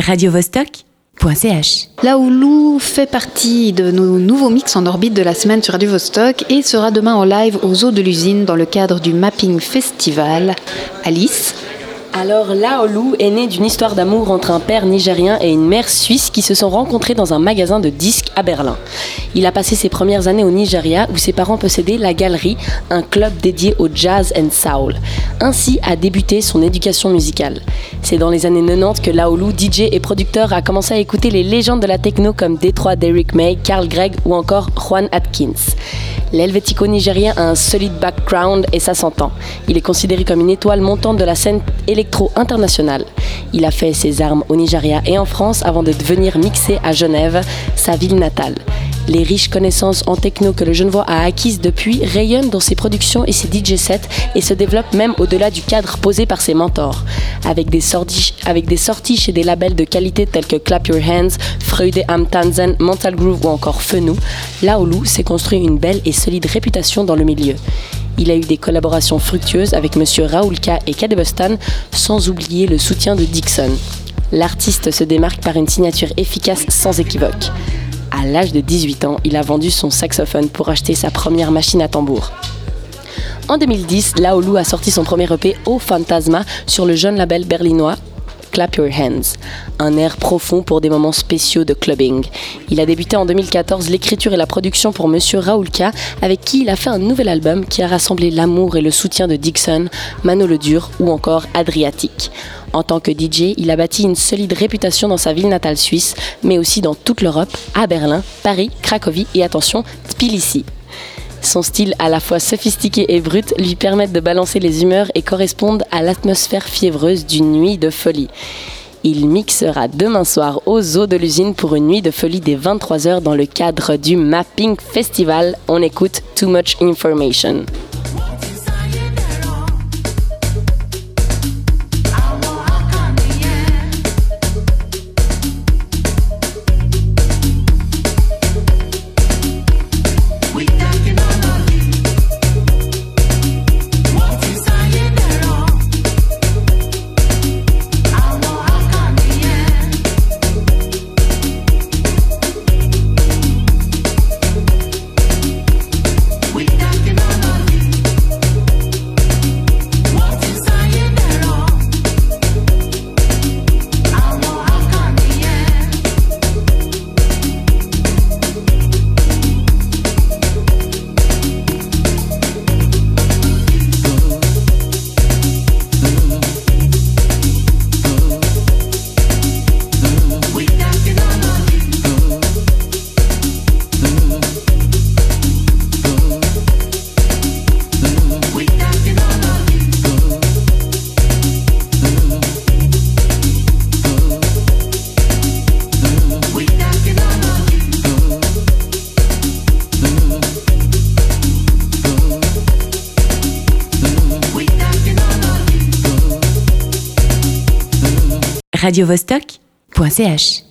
radiovostok.ch. Laoulou fait partie de nos nouveaux mix en orbite de la semaine sur Radio Vostok et sera demain en live aux eaux de l'usine dans le cadre du Mapping Festival. Alice alors Laolu est né d'une histoire d'amour entre un père nigérien et une mère suisse qui se sont rencontrés dans un magasin de disques à Berlin. Il a passé ses premières années au Nigeria où ses parents possédaient la Galerie, un club dédié au jazz and soul. Ainsi a débuté son éducation musicale. C'est dans les années 90 que Laolu, DJ et producteur, a commencé à écouter les légendes de la techno comme Detroit Derrick May, Carl Gregg ou encore Juan Atkins. L'Helvético-nigérien a un solide background et ça s'entend. Il est considéré comme une étoile montante de la scène électro-internationale. Il a fait ses armes au Nigeria et en France avant de devenir mixé à Genève, sa ville natale. Les riches connaissances en techno que le Genevois a acquises depuis rayonnent dans ses productions et ses DJ sets et se développent même au-delà du cadre posé par ses mentors. Avec des, sorties, chez des labels de qualité tels que Clap Your Hands, Freude am Tanzen, Mental Groove ou encore Fenou, Laolu s'est construit une belle et solide réputation dans le milieu. Il a eu des collaborations fructueuses avec Monsieur Raoulka et Kadebostan, sans oublier le soutien de Dixon. L'artiste se démarque par une signature efficace sans équivoque. À l'âge de 18 ans, il a vendu son saxophone pour acheter sa première machine à tambour. En 2010, Laolu a sorti son premier EP Au Fantasma sur le jeune label berlinois Clap Your Hands, un air profond pour des moments spéciaux de clubbing. Il a débuté en 2014 l'écriture et la production pour Monsieur Raoulka, avec qui il a fait un nouvel album qui a rassemblé l'amour et le soutien de Dixon, Mano Le Dur ou encore Adriatique. En tant que DJ, il a bâti une solide réputation dans sa ville natale suisse, mais aussi dans toute l'Europe, à Berlin, Paris, Cracovie et attention, Tbilissi. Son style à la fois sophistiqué et brut lui permet de balancer les humeurs et correspondent à l'atmosphère fiévreuse d'une nuit de folie. Il mixera demain soir aux eaux de l'usine pour une nuit de folie des 23h dans le cadre du Mapping Festival. On écoute Too Much Information. radiovostok.ch